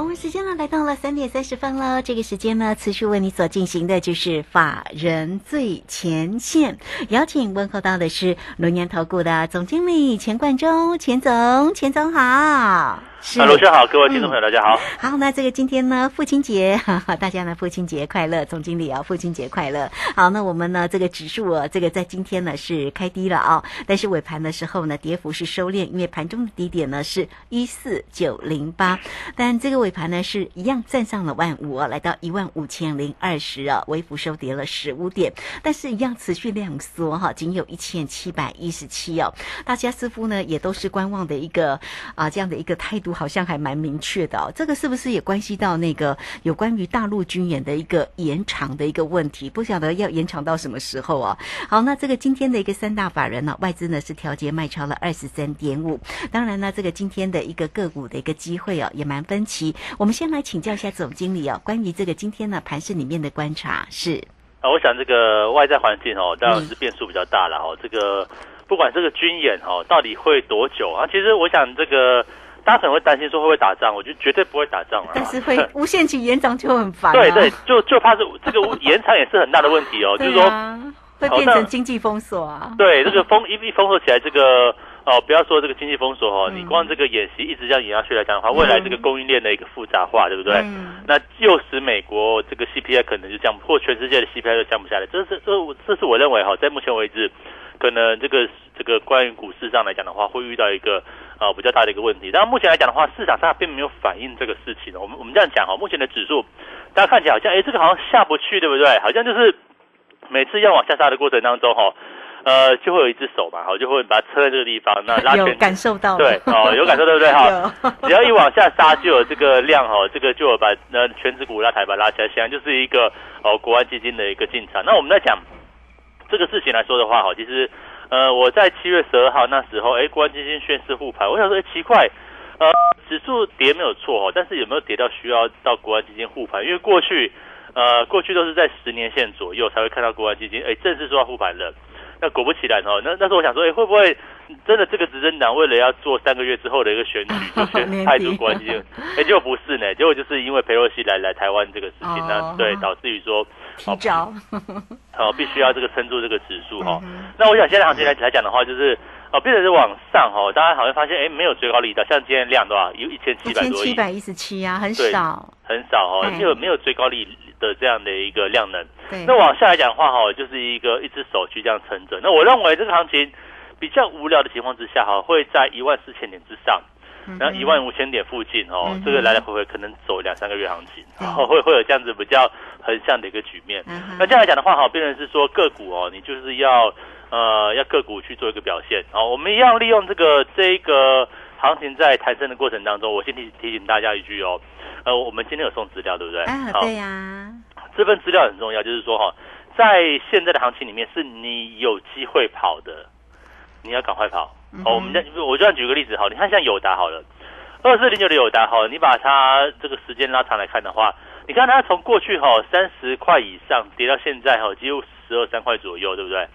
我们时间呢来到了三点三十分了。这个时间呢，持续为你所进行的就是法人最前线，邀请问候到的是龙年投顾的总经理钱冠中，钱总，钱总好。是，罗轩好，各位听众朋友，大家好。好，那这个今天呢，父亲节，哈哈，大家呢，父亲节快乐，总经理啊，父亲节快乐。好，那我们呢，这个指数啊，这个在今天呢是开低了啊，但是尾盘的时候呢，跌幅是收敛，因为盘中的低点呢是一四九零八，但这个尾盘呢是一样站上了万五啊，来到一万五千零二十啊，微幅收跌了十五点，但是一样持续量缩哈，仅有一千七百一十七哦，大家似乎呢也都是观望的一个啊这样的一个态度。好像还蛮明确的哦，这个是不是也关系到那个有关于大陆军演的一个延长的一个问题？不晓得要延长到什么时候啊？好，那这个今天的一个三大法人呢，外资呢是调节卖超了二十三点五。当然呢，这个今天的一个个股的一个机会哦，也蛮分歧。我们先来请教一下总经理哦，关于这个今天呢盘市里面的观察是啊，我想这个外在环境哦，当然是变数比较大了哦。这个不管这个军演哦，到底会多久啊？其实我想这个。大家可能会担心说会不会打仗，我觉得绝对不会打仗啊。但是会 无限期延长就很烦。对对，就就怕是这个 延长也是很大的问题哦。就是说会变成经济封锁啊。对，这个封一一封锁起来，这个哦，不要说这个经济封锁哦，你光这个演习一直这样演下去来讲的话，未来这个供应链的一个复杂化，对不对？那又使美国这个 CPI 可能就降，或全世界的 CPI 都降不下来。这是这这是我认为哈，在目前为止，可能这个这个关于股市上来讲的话，会遇到一个。呃，比较大的一个问题。但目前来讲的话，市场上并没有反映这个事情。我们我们这样讲哈，目前的指数，大家看起来好像，哎，这个好像下不去，对不对？好像就是每次要往下杀的过程当中哈，呃，就会有一只手嘛，好，就会把它撑在这个地方，那拉 有感受到对，哦，有感受对不对哈？只要一往下杀，就有这个量哈，这个就有把那全指股拉抬把拉起来，显然就是一个哦国外基金的一个进场。那我们在讲这个事情来说的话哈，其实。呃，我在七月十二号那时候，哎，国安基金宣誓复盘，我想说，哎，奇怪，呃，指数跌没有错哦，但是有没有跌到需要到国安基金复盘？因为过去，呃，过去都是在十年线左右才会看到国安基金，哎，正式说要复盘了。那果不其然哦，那那时候我想说，哎，会不会真的这个执政党为了要做三个月之后的一个选举，就选派出国安基金？哎，结果不是呢，结果就是因为裴洛西来来台湾这个事情，呢对导致于说。提早，哦，必须要这个撑住这个指数哈。那我想现在行情来来讲的话，就是哦，变成是往上哈。大家好像发现哎，没有最高力道，像今天量多少？有一千七百多亿，一百一十七啊，很少，很少哦，没有没有最高力的这样的一个量能。那往下来讲的话哈，就是一个一只手去这样撑着。那我认为这个行情比较无聊的情况之下哈，会在一万四千点之上。然后一万五千点附近哦，这个来来回回可能走两三个月行情，然后会会有这样子比较横向的一个局面。那这样来讲的话，哈，变成是说个股哦，你就是要呃要个股去做一个表现。哦，我们一样利用这个这个行情在抬升的过程当中，我先提提醒大家一句哦，呃，我们今天有送资料，对不对？啊，对呀。这份资料很重要，就是说哈，在现在的行情里面，是你有机会跑的，你要赶快跑。哦，我们再我就样举个例子好，你看像友达好了，二四零九的友达哈，你把它这个时间拉长来看的话，你看它从过去哈三十块以上跌到现在哈，几乎十二三块左右，对不对？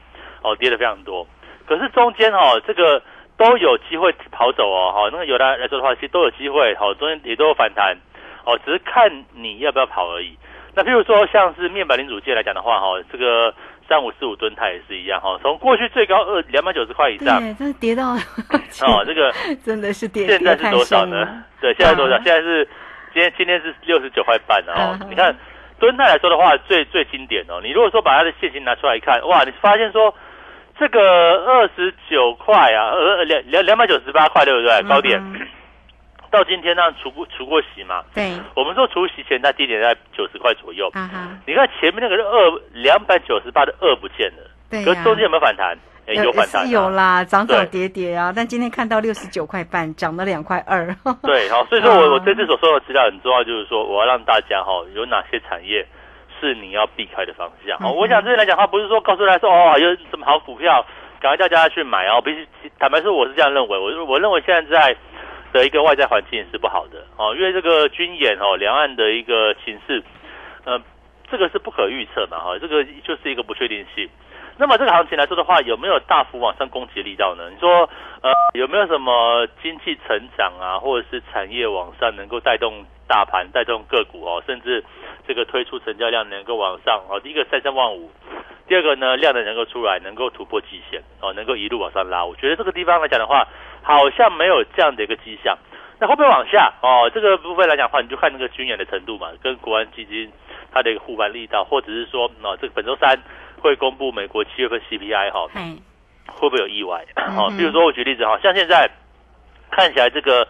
哦，跌的非常多。可是中间哈，这个都有机会跑走哦，哈，那个友达来说的话，其实都有机会，好，中间也都有反弹，哦，只是看你要不要跑而已。那譬如说像是面板零组件来讲的话，哈，这个。三五四五吨它也是一样哈，从过去最高二两百九十块以上，对，这跌到哦，这个 真的是跌，现在是多少呢？对，现在多少？现在是今天今天是六十九块半哦。你看吨泰来说的话，最最经典哦。你如果说把它的现金拿出来一看，哇，你发现说这个二十九块啊，呃两两两百九十八块，对不对？高点。到今天呢，除过除过息嘛？对，我们说除息前它低点在九十块左右。啊哈，你看前面那个是二两百九十八的二不见了，对可是中间有没有反弹？有反弹，有啦，涨涨跌跌啊。但今天看到六十九块半，涨了两块二。对，好，所以说我我这次所说的资料很重要，就是说我要让大家哈有哪些产业是你要避开的方向。哦，我想这边来讲的话，不是说告诉大家说哦有什么好股票，赶快叫大家去买哦。必须坦白说，我是这样认为，我我认为现在在的一个外在环境也是不好的哦，因为这个军演哦，两岸的一个形势，呃，这个是不可预测嘛哈，这个就是一个不确定性。那么这个行情来说的话，有没有大幅往上攻击力道呢？你说，呃，有没有什么经济成长啊，或者是产业往上能够带动大盘、带动个股哦，甚至这个推出成交量能够往上哦？第一个三三万五，第二个呢量能能够出来，能够突破极限哦，能够一路往上拉。我觉得这个地方来讲的话，好像没有这样的一个迹象。那会不会往下哦？这个部分来讲的话，你就看那个军演的程度嘛，跟国安基金它的一个护盘力道，或者是说，哦，这个本周三。会公布美国七月份 CPI 哈，会不会有意外？哦，比如说我举例子哈，像现在看起来这个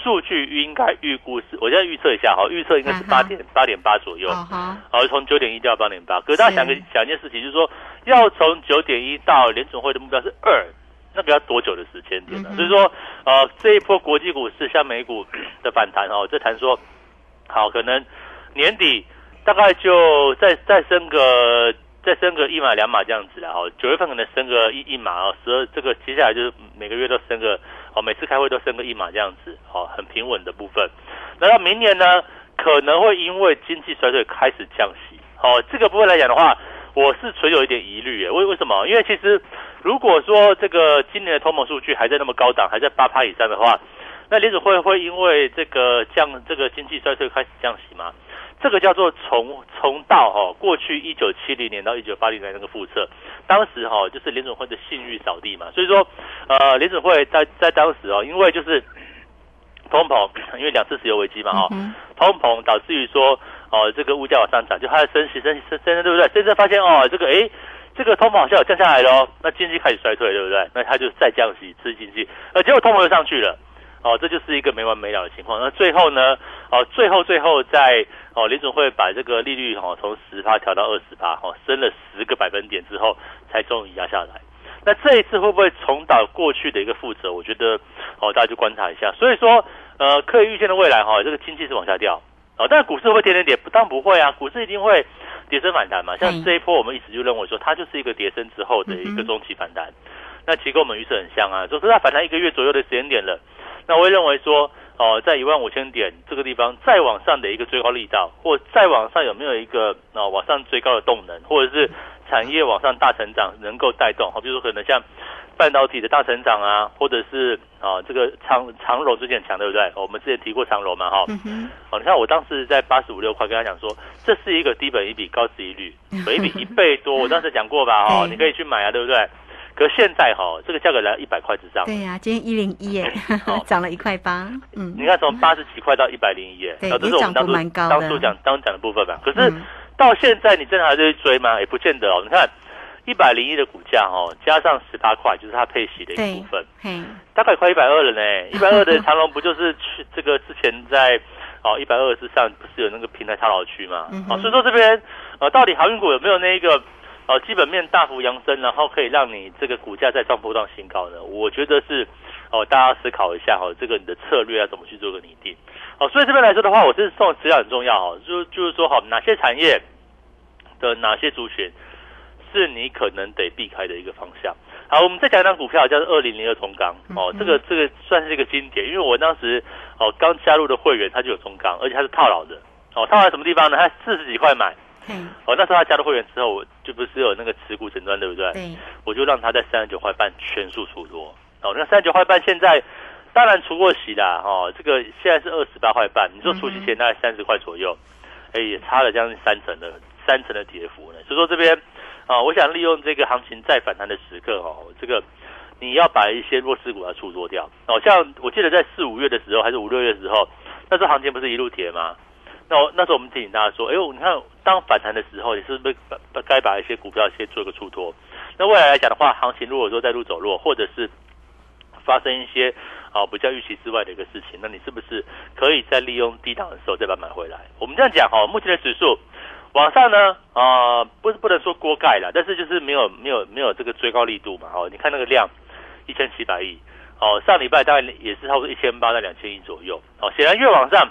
数据应该预估是，我现在预测一下哈，预测应该是八点八点八左右，好，从九点一到八点八。可是大家想个想一件事情，就是说要从九点一到联总会的目标是二，那个要多久的时间点呢？所以说，呃，这一波国际股市像美股 的反弹哦，这谈说好，可能年底大概就再再升个。再升个一码两码这样子啦，哦，九月份可能升个一一码哦，十二这个接下来就是每个月都升个，哦，每次开会都升个一码这样子，哦，很平稳的部分。那到明年呢，可能会因为经济衰退开始降息，哦，这个部分来讲的话，我是存有一点疑虑诶，为为什么？因为其实如果说这个今年的通膨数据还在那么高档，还在八趴以上的话，那联储会会因为这个降这个经济衰退开始降息吗？这个叫做重重蹈哈过去一九七零年到一九八零年那个覆辙，当时哈就是联准会的信誉扫地嘛，所以说呃联准会在在当时哦，因为就是 通膨，因为两次石油危机嘛哈，通膨导致于说哦这个物价往上涨，就它的升息升升升对不对？现在发现哦这个哎这个通膨好像有降下来喽，那经济开始衰退对不对？那它就再降息刺激经济，呃结果通膨又上去了，哦这就是一个没完没了的情况。那最后呢哦最后最后在哦，联总会把这个利率哈从十趴调到二十趴，哈升了十个百分点之后，才终于压下来。那这一次会不会重蹈过去的一个覆辙？我觉得哦，大家就观察一下。所以说，呃，可以预见的未来哈，这个经济是往下掉。哦，但股市会不会天天跌？不当不会啊，股市一定会跌升反弹嘛。像这一波，我们一直就认为说，它就是一个跌升之后的一个中期反弹。那其实跟我们预测很像啊，就是它反弹一个月左右的时间点了。那我会认为说。哦，在一万五千点这个地方再往上的一个追高力道，或再往上有没有一个啊往上追高的动能，或者是产业往上大成长能够带动？好，比如说可能像半导体的大成长啊，或者是啊这个长长荣最近很强，对不对？我们之前提过长荣嘛，哈。哦，你看我当时在八十五六块跟他讲说，这是一个低本一比高值一率，本一比一倍多，我当时 讲过吧？哦，你可以去买啊，对不对？可现在哈，这个价格来一百块之上。对呀，今天一零一耶，涨了一块八。嗯，你看从八十几块到一百零一耶，对，这是我们当初当初讲当讲的部分吧。可是到现在你真的还在追吗？也不见得哦。你看一百零一的股价哦，加上十八块，就是它配息的一部分，大概快一百二了呢。一百二的长隆不就是去这个之前在哦一百二之上不是有那个平台套牢区吗？哦，所以说这边呃到底航运股有没有那一个？哦，基本面大幅扬升，然后可以让你这个股价再创波段新高呢？我觉得是哦，大家思考一下哈，这个你的策略要怎么去做个拟定？哦，所以这边来说的话，我是送资料很重要哦，就就是说好哪些产业的哪些族群是你可能得避开的一个方向。好，我们再讲一张股票，叫做二零零二中钢哦，这个这个算是一个经典，因为我当时哦刚加入的会员他就有中钢，而且他是套牢的哦，套牢什么地方呢？他四十几块买。哦，那时候他加入会员之后，就不是有那个持股诊断，对不对？对。我就让他在三十九块半全数出多。哦，那三十九块半现在当然除过息啦，哦，这个现在是二十八块半。你说除息前大概三十块左右，哎，也差了将近三成的三成的跌幅呢。所以说这边啊，我想利用这个行情再反弹的时刻，哦，这个你要把一些弱势股要出多掉。哦，像我记得在四五月的时候，还是五六月的时候，那时候行情不是一路跌吗？那我那时候我们提醒大家说，哎呦，你看当反弹的时候，你是不是该把一些股票先做一个出脱？那未来来讲的话，行情如果说再度走弱，或者是发生一些啊比较预期之外的一个事情，那你是不是可以再利用低档的时候再把它买回来？我们这样讲哈，目前的指数往上呢啊，不是不能说锅盖了，但是就是没有没有没有这个追高力度嘛。哦，你看那个量一千七百亿，哦，上礼拜大概也是差不多一千八到两千亿左右。哦，显然越往上。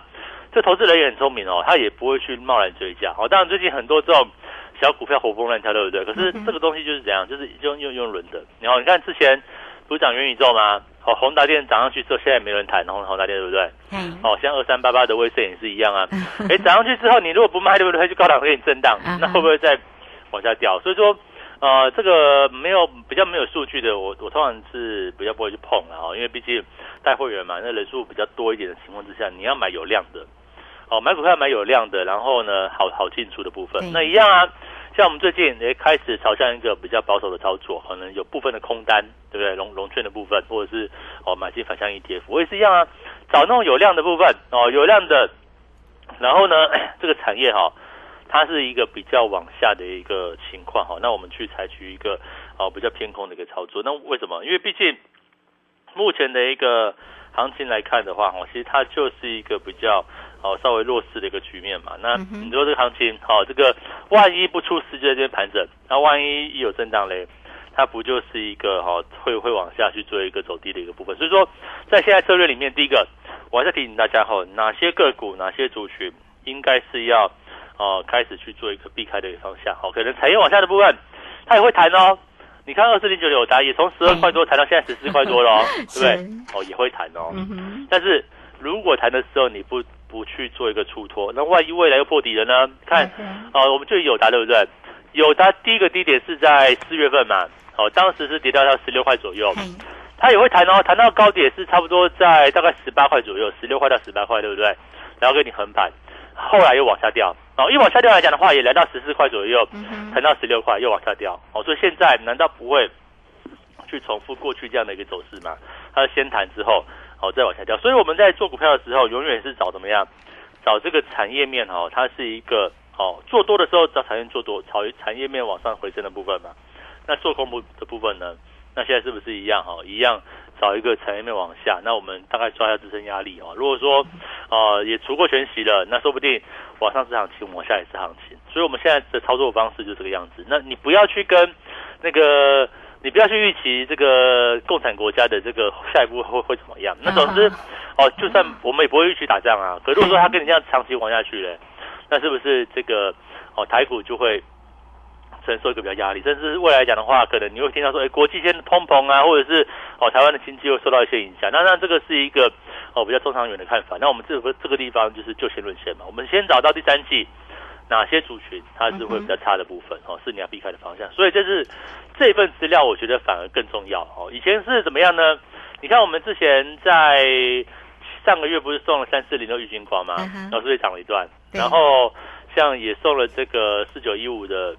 这投资人也很聪明哦，他也不会去贸然追加。哦，当然最近很多这种小股票活蹦乱跳，对不对？可是这个东西就是怎样，就是用用用轮的。然后你看之前不是讲元宇宙吗？哦，宏达电涨上去之后，现在没人谈宏宏达电，对不对？嗯，哦，像二三八八的威盛也是一样啊。哎，涨上去之后，你如果不卖，对不对？就高档给你震荡，那会不会再往下掉？所以说。呃，这个没有比较没有数据的，我我通常是比较不会去碰了哦，因为毕竟带会员嘛，那人数比较多一点的情况之下，你要买有量的，哦，买股票买有量的，然后呢，好好进出的部分，那一样啊，像我们最近也开始朝向一个比较保守的操作，可能有部分的空单，对不对？融融券的部分，或者是哦买进反向 ETF，我也是一样啊，找那种有量的部分哦，有量的，然后呢，这个产业哈。它是一个比较往下的一个情况哈，那我们去采取一个哦比较偏空的一个操作。那为什么？因为毕竟目前的一个行情来看的话，哈，其实它就是一个比较哦稍微弱势的一个局面嘛。那你说这个行情，好，这个万一不出事就在这边盘整，那万一一有震荡嘞，它不就是一个哈会会往下去做一个走低的一个部分？所以说，在现在策略里面，第一个我还是提醒大家哈，哪些个股、哪些族群应该是要。哦，开始去做一个避开的一个方向，好，可能产业往下的部分，它也会弹哦。你看二四零九六，它也从十二块多弹到现在十四块多了，对不对？哦，也会弹哦。但是如果弹的时候你不不去做一个出脱，那万一未来又破底了呢？看，哦，我们就有达对不对？有达第一个低点是在四月份嘛，哦，当时是跌到到十六块左右，它也会弹哦，弹到高点是差不多在大概十八块左右，十六块到十八块，对不对？然后给你横盘。后来又往下掉，哦，一往下掉来讲的话，也来到十四块左右，谈到十六块又往下掉，哦，所以现在难道不会去重复过去这样的一个走势吗？它先谈之后，哦，再往下掉。所以我们在做股票的时候，永远是找怎么样？找这个产业面哦，它是一个哦，做多的时候找产业做多，炒产业面往上回升的部分嘛。那做空部的部分呢？那现在是不是一样哈？一样。找一个产业面往下，那我们大概抓一下自身压力哦。如果说，呃，也除过全息了，那说不定往上是行情，往下也是行情。所以我们现在的操作方式就这个样子。那你不要去跟那个，你不要去预期这个共产国家的这个下一步会会怎么样。那总之，哦，就算我们也不会预期打仗啊。可如果说他 跟你这样长期玩下去嘞，那是不是这个哦台股就会？承受一个比较压力，甚至未来讲的话，可能你会听到说，哎，国际间的通膨啊，或者是哦，台湾的经济会受到一些影响。那那这个是一个哦比较中长远的看法。那我们这个这个地方就是就先论先嘛。我们先找到第三季哪些族群它是会比较差的部分哦，是你要避开的方向。所以这是这份资料，我觉得反而更重要哦。以前是怎么样呢？你看我们之前在上个月不是送了三四零的玉金光吗？然后是涨了一段，然后像也送了这个四九一五的。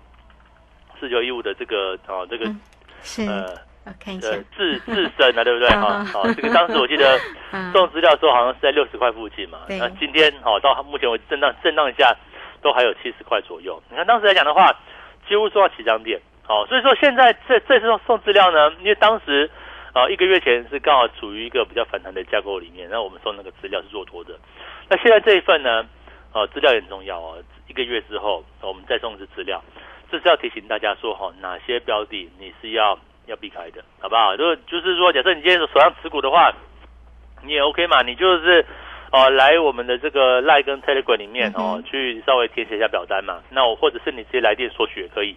四九一五的这个哦，这个呃，看一下自自身啊，对不对？哈，好，这个当时我记得 送资料的时候好像是在六十块附近嘛。那今天好到目前为止震荡震荡一下，都还有七十块左右。你看当时来讲的话，几乎做到起涨点。好，所以说现在这这次送送资料呢，因为当时啊一个月前是刚好处于一个比较反弹的架构里面，那我们送那个资料是做多的。那现在这一份呢，呃，资料也很重要哦。一个月之后，我们再送一次资料。这是要提醒大家说哈，哪些标的你是要要避开的，好不好？如果就是说，假设你今天手上持股的话，你也 OK 嘛？你就是哦，来我们的这个赖跟 Telegram 里面哦，去稍微填写一下表单嘛。那我或者是你直接来电索取也可以。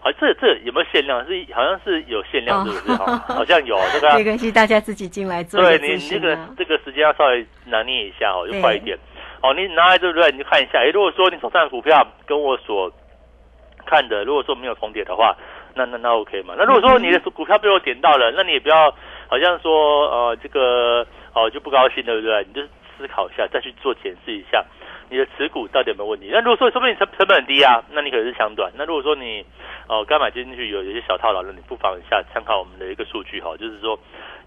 好，这这有没有限量？是好像是有限量，是不是？哈，好像有 这个。没关系，大家自己进来做。对你这个这个时间要稍微拿捏一下哦，就快一点。哦，你拿来对不对？你就看一下。哎，如果说你手上的股票跟我所看的，如果说没有重叠的话，那那那 OK 嘛？那如果说你的股票被我点到了，那你也不要好像说呃这个哦就不高兴，对不对？你就思考一下，再去做检视一下你的持股到底有没有问题。那如果说说不定成成本很低啊，那你可能是抢短。那如果说你哦刚买进去有有些小套牢，了你不妨一下参考我们的一个数据哈，就是说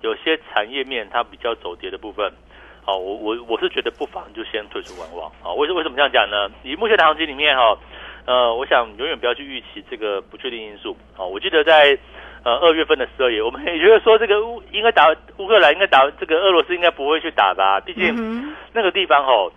有些产业面它比较走跌的部分，好，我我我是觉得不妨就先退出观望啊。为为什么这样讲呢？以目前的行情里面哈。呃，我想永远不要去预期这个不确定因素。哦，我记得在呃二月份的时候，也我们也觉得说这个乌应该打乌克兰，应该打这个俄罗斯，应该不会去打吧？毕竟那个地方哦，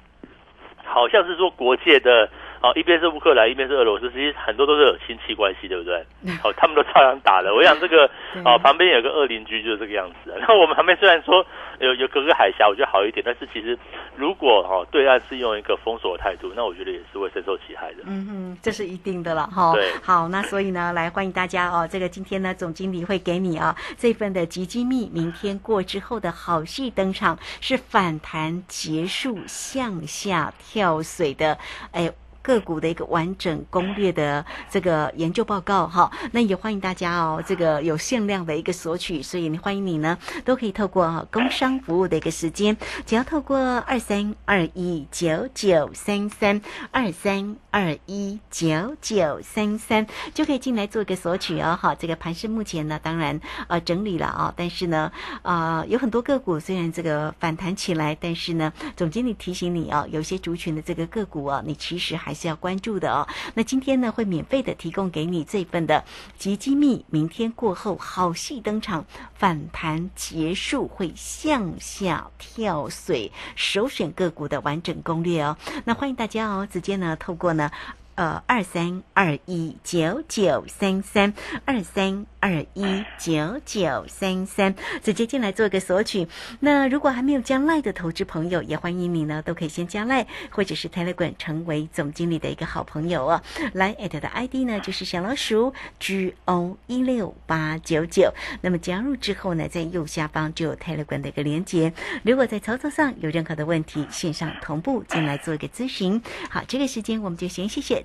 好像是说国界的哦，一边是乌克兰，一边是俄罗斯，其实很多都是有亲戚关系，对不对？哦，他们都照样打的。我想这个 哦，旁边有个恶邻居就是这个样子。然后我们旁边虽然说有有隔个海峡，我觉得好一点，但是其实如果哦对岸是用一个封锁的态度，那我觉得也是会深受其害的。嗯嗯，这是一定的了哈。对，好，那所以呢，来欢迎大家哦。这个今天呢，总经理会给你啊这份的基金密，明天过之后的好戏登场，是反弹结束向下跳水的，哎。个股的一个完整攻略的这个研究报告哈，那也欢迎大家哦，这个有限量的一个索取，所以欢迎你呢都可以透过工商服务的一个时间，只要透过二三二一九九三三二三二一九九三三就可以进来做一个索取哦。哈，这个盘是目前呢，当然呃整理了啊，但是呢啊有很多个股虽然这个反弹起来，但是呢总经理提醒你哦，有些族群的这个个股啊，你其实还是要关注的哦。那今天呢，会免费的提供给你这份的集机密，明天过后好戏登场，反弹结束会向下跳水，首选个股的完整攻略哦。那欢迎大家哦，直接呢透过呢。呃，二三二一九九三三，二三二一九九三三，直接进来做一个索取。那如果还没有加赖的投资朋友，也欢迎你呢，都可以先加赖，或者是 Telegram 成为总经理的一个好朋友哦。来艾特的 ID 呢，就是小老鼠 G O 一六八九九。那么加入之后呢，在右下方就有 Telegram 的一个连接。如果在操作上有任何的问题，线上同步进来做一个咨询。好，这个时间我们就先谢谢。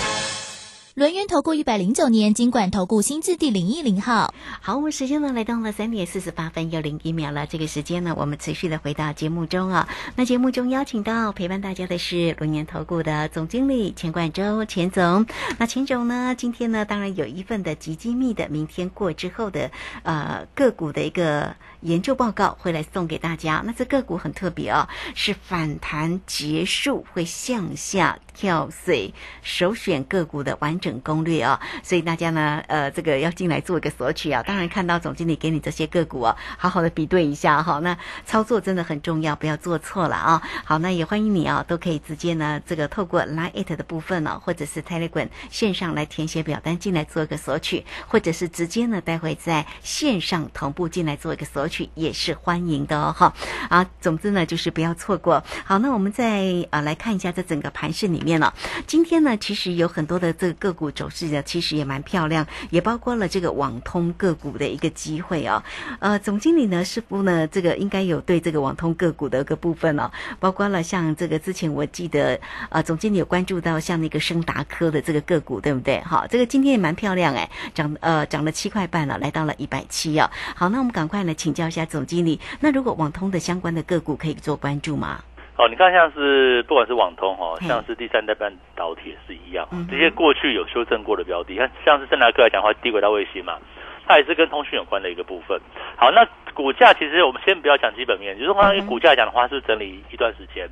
轮源投顾一百零九年金管投顾新字第零一零号。好，我们时间呢来到了三点四十八分又零一秒了。这个时间呢，我们持续的回到节目中啊。那节目中邀请到陪伴大家的是轮源投顾的总经理钱冠洲钱总。那钱总呢，今天呢，当然有一份的极机密的，明天过之后的呃个股的一个研究报告会来送给大家。那这个股很特别哦，是反弹结束会向下跳水，首选个股的完。整攻略啊，所以大家呢，呃，这个要进来做一个索取啊。当然看到总经理给你这些个股啊，好好的比对一下哈。那操作真的很重要，不要做错了啊。好，那也欢迎你啊，都可以直接呢，这个透过 Line It 的部分呢，或者是 Telegram 线上来填写表单进来做一个索取，或者是直接呢，待会在线上同步进来做一个索取，去也是欢迎的哦哈。啊，总之呢，就是不要错过。好，那我们再啊来看一下这整个盘市里面了。今天呢，其实有很多的这个个。股走势的其实也蛮漂亮，也包括了这个网通个股的一个机会啊。呃，总经理呢，似乎呢，这个应该有对这个网通个股的一个部分哦，包括了像这个之前我记得，呃，总经理有关注到像那个升达科的这个个股，对不对？好，这个今天也蛮漂亮哎，涨呃涨了七块半了，来到了一百七啊。好，那我们赶快来请教一下总经理，那如果网通的相关的个股可以做关注吗？哦，你看像是不管是网通哈，像是第三代半导体也是一样，这些过去有修正过的标的，像像是圣达克来讲的话，低轨道卫星嘛，它也是跟通讯有关的一个部分。好，那股价其实我们先不要讲基本面，就是关于股价来讲的话，是整理一段时间，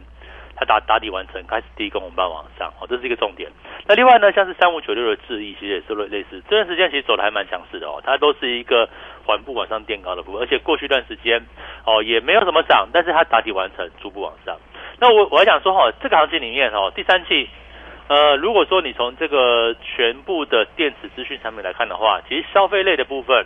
它打打底完成，开始低跟我们往上，哦，这是一个重点。那另外呢，像是三五九六的智毅，其实也是类类似，这段时间其实走的还蛮强势的哦，它都是一个缓步往上垫高的部分，而且过去一段时间哦也没有什么涨，但是它打底完成，逐步往上。那我我还想说哈，这个行情里面哦，第三季呃，如果说你从这个全部的电子资讯产品来看的话，其实消费类的部分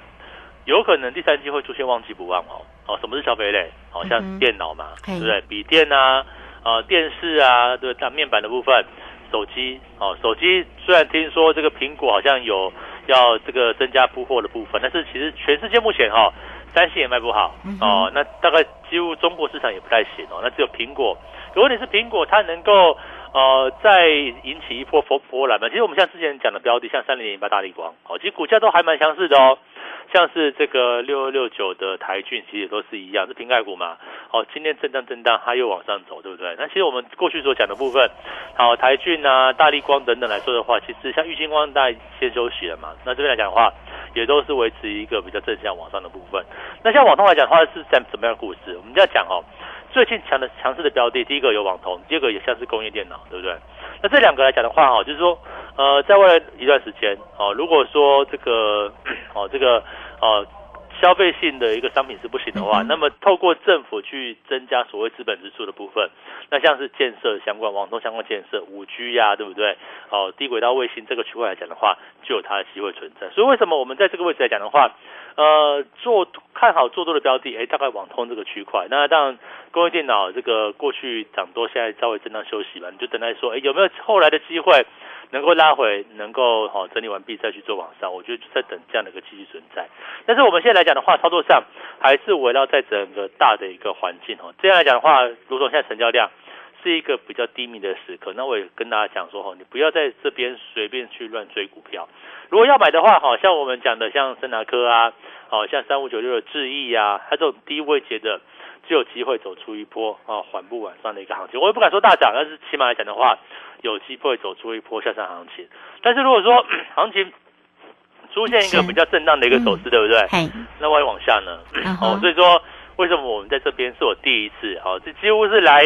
有可能第三季会出现旺季不旺哦。哦，什么是消费类？好、像电脑嘛，嘿对不对？笔电啊，呃，电视啊，对，大面板的部分，手机哦，手机虽然听说这个苹果好像有要这个增加铺货的部分，但是其实全世界目前哈、三星也卖不好哦，那大概几乎中国市场也不太行哦，那只有苹果。可问题是苹果它能够呃再引起一波波波澜嘛？其实我们像之前讲的标的，像三零零八大力光，哦，其实股价都还蛮强势的哦。像是这个六二六九的台骏，其实也都是一样，是瓶盖股嘛。哦，今天震荡震荡，它又往上走，对不对？那其实我们过去所讲的部分，好，台骏啊、大力光等等来说的话，其实像玉金光大概先休息了嘛。那这边来讲的话，也都是维持一个比较正向往上的部分。那像网通来讲的话，是怎什么样的故事？我们就要讲哦，最近强的强势的标的，第一个有网通，第二个也像是工业电脑，对不对？那这两个来讲的话，哈，就是说，呃，在未来一段时间，哦，如果说这个，哦，这个，呃，消费性的一个商品是不行的话，那么透过政府去增加所谓资本支出的部分，那像是建设相关、网通相关建设、五 G 呀、对不对？哦，低轨道卫星这个区块来讲的话，就有它的机会存在。所以为什么我们在这个位置来讲的话，呃，做看好做多的标的，哎，大概网通这个区块。那当然，工业电脑这个过去涨多，现在稍微震荡休息吧，你就等待说，哎，有没有后来的机会能够拉回，能够好、整理完毕再去做往上？我觉得就在等这样的一个机器存在。但是我们现在来讲的话，操作上还是围绕在整个大的一个环境哦。这样来讲的话，如同现在成交量。是一个比较低迷的时刻，那我也跟大家讲说哈，你不要在这边随便去乱追股票。如果要买的话，好像我们讲的像森达科啊，好像三五九六的智毅啊，它这种低位阶的，就有机会走出一波啊缓步往上的一个行情。我也不敢说大涨，但是起码来讲的话，有机会走出一波向上行情。但是如果说行情出现一个比较震荡的一个走势，对不对？嘿，那万一往下呢？哦，所以说为什么我们在这边是我第一次？哦，这几乎是来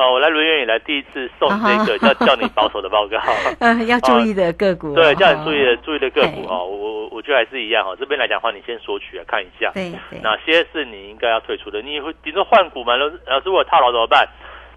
哦，我来轮圆以来第一次送这个叫 叫你保守的报告。嗯，要注意的个股哦，对，叫你注意的注意的个股嘿哦，我我我觉得还是一样哦。这边来讲的话，你先索取啊看一下，对对，哪些是你应该要退出的。你会比如说换股嘛，老师老师我套牢怎么办？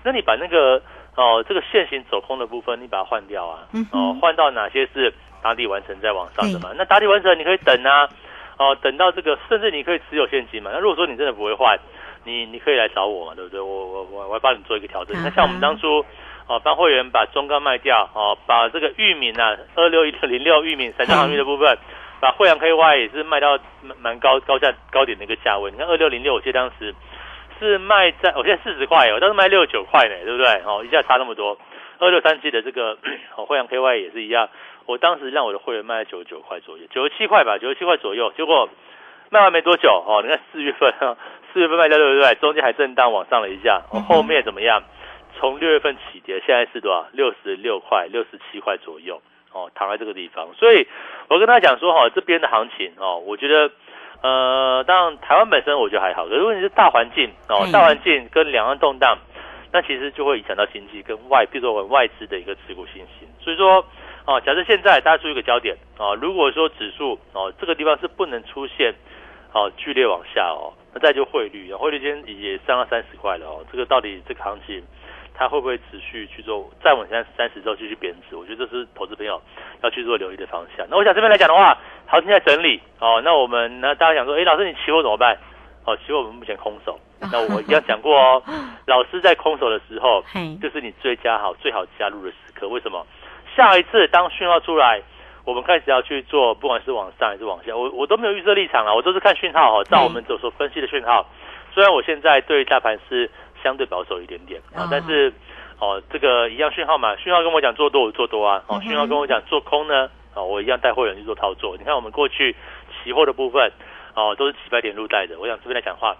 那你把那个哦这个现行走空的部分，你把它换掉啊嗯，哦换到哪些是打底完成再往上的嘛？那打底完成你可以等啊，哦等到这个，甚至你可以持有现金嘛。那如果说你真的不会换，你你可以来找我嘛，对不对？我我我我会帮你做一个调整。那像我们当初。哦，帮会员把中钢卖掉，哦，把这个域名啊，二六一六零六域名散装航运的部分，把惠阳 KY 也是卖到蛮蛮高高价高点的一个价位。你看二六零六，我记得当时是卖在，我现在四十块，我当时卖六十九块呢，对不对？哦，一下差那么多。二六三七的这个 哦惠阳 KY 也是一样，我当时让我的会员卖九十九块左右，九十七块吧，九十七块左右，结果卖完没多久，哦，你看四月份，四月份卖掉对不对？中间还震荡往上了一下，哦，后面怎么样？从六月份起跌，现在是多少？六十六块、六十七块左右，哦，躺在这个地方。所以我跟他讲说，哈，这边的行情哦，我觉得，呃，当然台湾本身我觉得还好，可是问题是大环境哦嗯，大环境跟两岸动荡，那其实就会影响到经济跟外，比如说我们外资的一个持股信心。所以说，哦，假设现在大家注意一个焦点哦，如果说指数哦这个地方是不能出现哦剧烈往下哦，那再就汇率啊，汇率今天也上到三十块了哦，这个到底这个行情？它会不会持续去做再往下三十之后继续贬值？我觉得这是投资朋友要去做留意的方向。那我想这边来讲的话，行情在整理哦。那我们那大家想说，诶，老师你期货怎么办？哦，期货我们目前空手。那我一样讲过哦，老师在空手的时候，就是你最佳好最好加入的时刻。为什么？下一次当讯号出来，我们开始要去做，不管是往上还是往下，我我都没有预设立场啊，我都是看讯号哦，照我们所所分析的讯号。虽然我现在对大盘是相对保守一点点啊哦，但是哦，这个一样讯号嘛，讯号跟我讲做多我做多啊，哦，讯号跟我讲做空呢，哦，我一样带会员去做操作。你看我们过去期货的部分，哦，都是几百点入袋的。我想这边来讲话，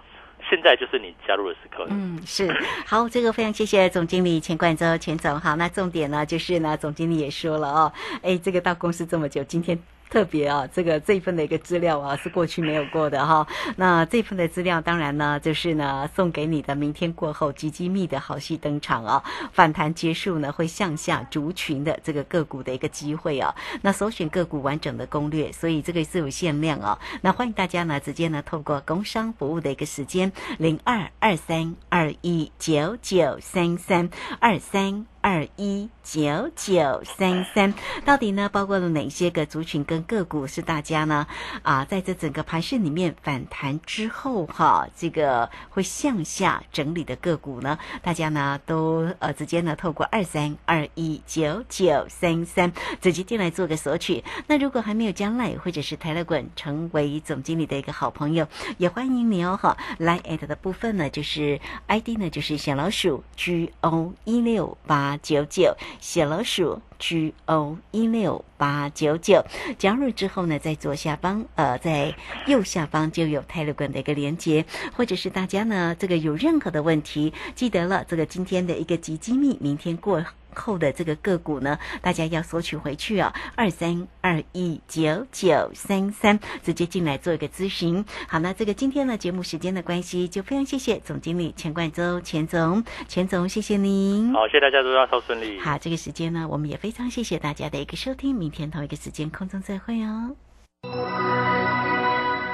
现在就是你加入的时刻。嗯，是好，这个非常谢谢总经理钱冠洲钱总。好，那重点呢就是呢，总经理也说了哦，哎，这个到公司这么久，今天。特别啊，这个这一份的一个资料啊，是过去没有过的哈。那这份的资料，当然呢，就是呢送给你的。明天过后，极机密的好戏登场啊！反弹结束呢，会向下族群的这个个股的一个机会啊。那首选个股完整的攻略，所以这个是有限量啊。那欢迎大家呢，直接呢透过工商服务的一个时间零二二三二一九九三三二三。二一九九三三。到底呢，包括了哪些个族群跟个股是大家呢啊，在这整个盘市里面反弹之后哈，这个会向下整理的个股呢？大家呢都呃直接呢透过二三二一九九三三直接进来做个索取。那如果还没有将来或者是台乐滚成为总经理的一个好朋友，也欢迎你哦哈。来 at 的部分呢，就是 ID 呢就是小老鼠 G O 一六八九九，小老鼠 G O 一六八九九。加入之后呢，在左下方呃在右下方就有泰勒管的一个连接，或者是大家呢这个有任何的问题，记得了这个今天的一个集机密，明天过。后的这个个股呢，大家要索取回去哦，二三二一九九三三，直接进来做一个咨询。好，那这个今天呢节目时间的关系，就非常谢谢总经理钱冠周钱总，钱总谢谢您。好，谢谢大家，祝大家超顺利。好，这个时间呢，我们也非常谢谢大家的一个收听，明天同一个时间空中再会哦。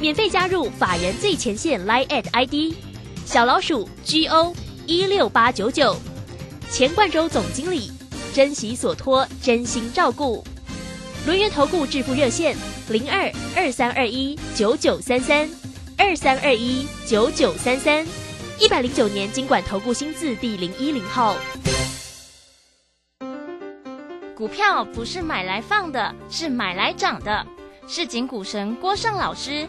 免费加入法人最前线 Line at ID 小老鼠 G O 一六八九九，钱冠洲总经理，珍惜所托，真心照顾。轮源投顾致富热线零二二三二一九九三三二三二一九九三三，一百零九年经管投顾新字第零一零号。股票不是买来放的，是买来涨的。市井股神郭胜老师。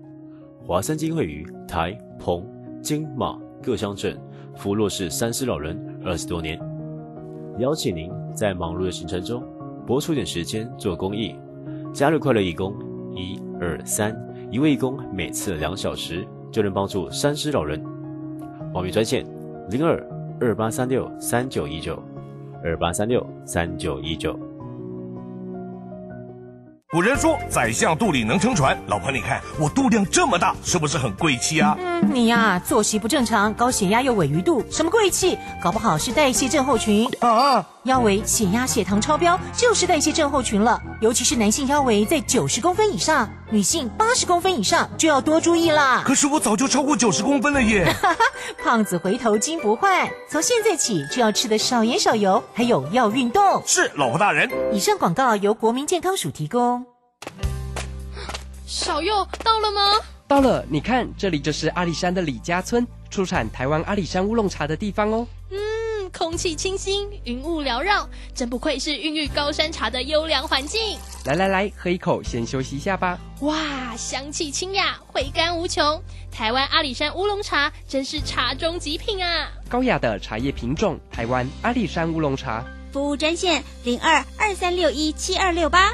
华山金会于台、澎、金、马各乡镇扶弱势三失老人二十多年，邀请您在忙碌的行程中拨出点时间做公益，加入快乐义工一二三，一位义工每次两小时就能帮助三失老人。报名专线零二二八三六三九一九二八三六三九一九。古人说，宰相肚里能撑船。老婆，你看我肚量这么大，是不是很贵气啊？嗯，你呀，作息不正常，高血压又尾鱼肚，什么贵气？搞不好是代谢症候群啊！腰围、血压、血糖超标，就是代谢症候群了。尤其是男性腰围在九十公分以上，女性八十公分以上就要多注意啦。可是我早就超过九十公分了耶！胖子回头金不换，从现在起就要吃的少盐少油，还有要运动。是，老婆大人。以上广告由国民健康署提供。小右到了吗？到了，你看，这里就是阿里山的李家村，出产台湾阿里山乌龙茶的地方哦。嗯，空气清新，云雾缭绕，真不愧是孕育高山茶的优良环境。来来来，喝一口，先休息一下吧。哇，香气清雅，回甘无穷。台湾阿里山乌龙茶真是茶中极品啊！高雅的茶叶品种，台湾阿里山乌龙茶。服务专线零二二三六一七二六八。